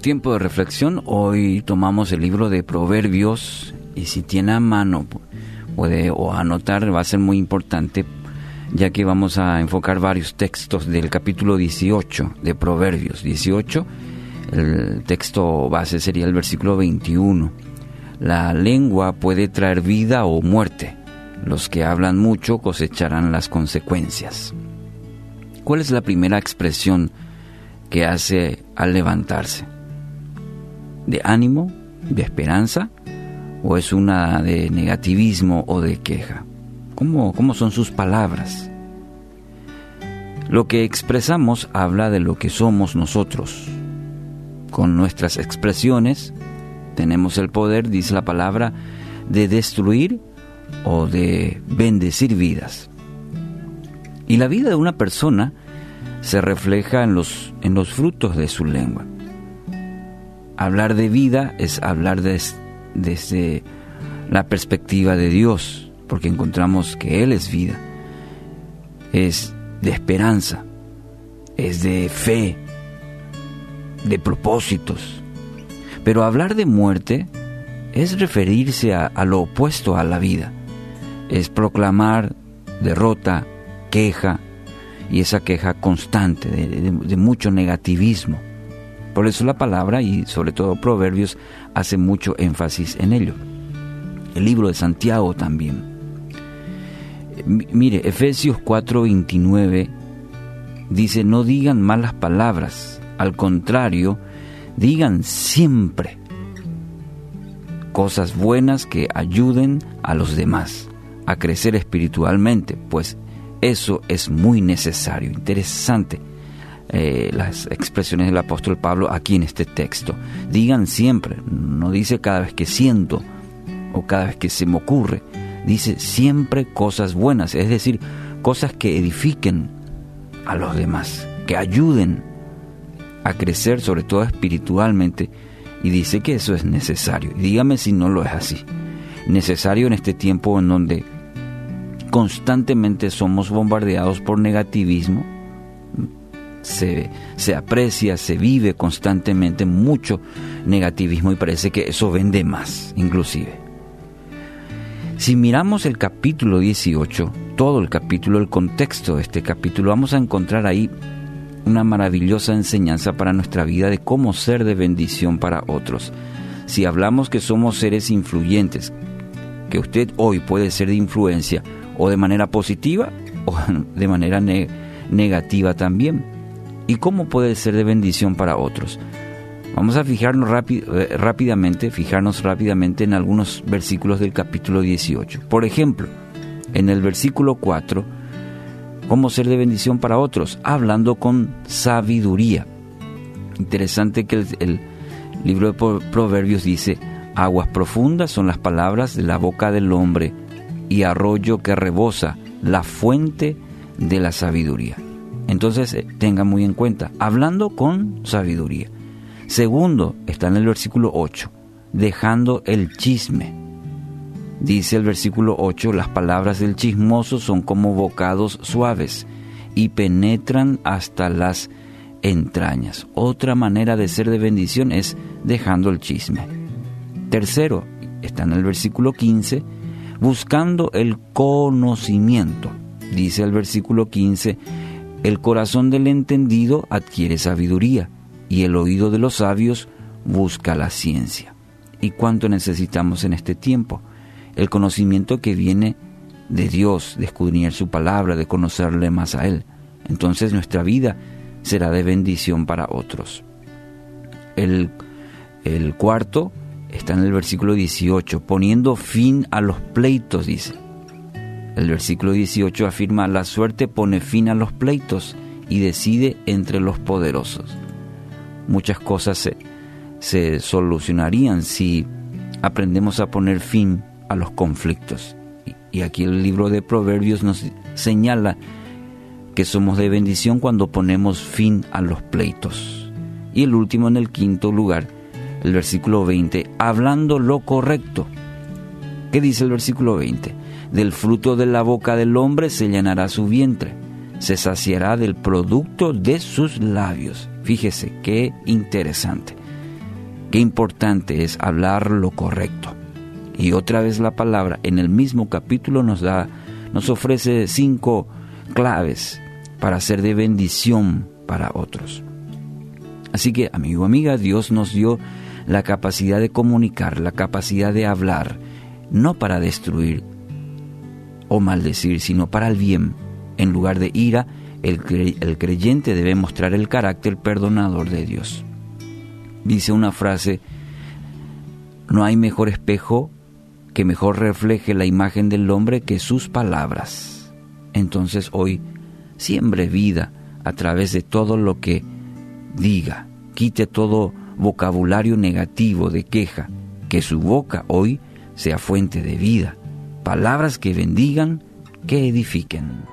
tiempo de reflexión. Hoy tomamos el libro de Proverbios y si tiene a mano puede o anotar va a ser muy importante ya que vamos a enfocar varios textos del capítulo 18 de Proverbios 18. El texto base sería el versículo 21. La lengua puede traer vida o muerte. Los que hablan mucho cosecharán las consecuencias. ¿Cuál es la primera expresión que hace al levantarse? ¿De ánimo? ¿De esperanza? ¿O es una de negativismo o de queja? ¿Cómo, cómo son sus palabras? Lo que expresamos habla de lo que somos nosotros. Con nuestras expresiones tenemos el poder, dice la palabra, de destruir o de bendecir vidas. Y la vida de una persona se refleja en los, en los frutos de su lengua. Hablar de vida es hablar desde la perspectiva de Dios, porque encontramos que Él es vida. Es de esperanza, es de fe, de propósitos. Pero hablar de muerte es referirse a, lo opuesto a la vida, es proclamar derrota, queja, y esa queja constante de, mucho negativismo. Por eso la palabra y sobre todo Proverbios hace mucho énfasis en ello. El libro de Santiago también. Mire, Efesios 4:29 dice, no digan malas palabras, al contrario, digan siempre cosas buenas que ayuden a los demás a crecer espiritualmente, pues eso es muy necesario. Interesante eh, las expresiones del apóstol Pablo aquí en este texto. Digan siempre, no dice cada vez que siento o cada vez que se me ocurre, dice siempre cosas buenas, es decir, cosas que edifiquen a los demás, que ayuden a crecer sobre todo espiritualmente y dice que eso es necesario. dígame si no lo es así. Necesario en este tiempo en donde constantemente somos bombardeados por negativismo, se, se, aprecia, se vive constantemente mucho negativismo y parece que eso vende más, inclusive. Si miramos el capítulo 18, todo el capítulo, el contexto de este capítulo, vamos a encontrar ahí una maravillosa enseñanza para nuestra vida de cómo ser de bendición para otros. Si hablamos que somos seres influyentes, que usted hoy puede ser de influencia, o de manera positiva o de manera negativa también. ¿Y cómo puede ser de bendición para otros? Vamos a fijarnos eh, rápidamente, fijarnos rápidamente en algunos versículos del capítulo 18. Por ejemplo, en el versículo 4, ¿cómo ser de bendición para otros? Hablando con sabiduría. Interesante que el libro de Proverbios dice, aguas profundas son las palabras de la boca del hombre y arroyo que rebosa, la fuente de la sabiduría. Entonces eh, tenga muy en cuenta, hablando con sabiduría. Segundo, está en el versículo 8, dejando el chisme. Dice el versículo 8, las palabras del chismoso son como bocados suaves y penetran hasta las entrañas. Otra manera de ser de bendición es dejando el chisme. Tercero, está en el versículo 15, buscando el conocimiento. Dice el versículo 15, el corazón del entendido adquiere sabiduría y el oído de los sabios busca la ciencia. ¿Y cuánto necesitamos en este tiempo? El conocimiento que viene de Dios, de escudriñar su palabra, de conocerle más a Él. Entonces nuestra vida será de bendición para otros. El, el cuarto, está en el versículo 18, poniendo fin a los pleitos, dice. El versículo 18 afirma, la suerte pone fin a los pleitos y decide entre los poderosos. Muchas cosas se, se solucionarían si aprendemos a poner fin a los conflictos. Y aquí el libro de Proverbios nos señala que somos de bendición cuando ponemos fin a los pleitos. Y el último en el quinto lugar, el versículo 20, hablando lo correcto. ¿Qué dice el versículo 20? Del fruto de la boca del hombre se llenará su vientre, se saciará del producto de sus labios. Fíjese qué interesante. Qué importante es hablar lo correcto. Y otra vez la palabra en el mismo capítulo nos da nos ofrece cinco claves para ser de bendición para otros. Así que, amigo, amiga, Dios nos dio la capacidad de comunicar, la capacidad de hablar, no para destruir o maldecir, sino para el bien. En lugar de ira, el, creyente debe mostrar el carácter perdonador de Dios. Dice una frase, no hay mejor espejo que mejor refleje la imagen del hombre que sus palabras. Entonces hoy siembre vida a través de todo lo que diga, quite todo vocabulario negativo de queja, que su boca hoy sea fuente de vida, palabras que bendigan, que edifiquen.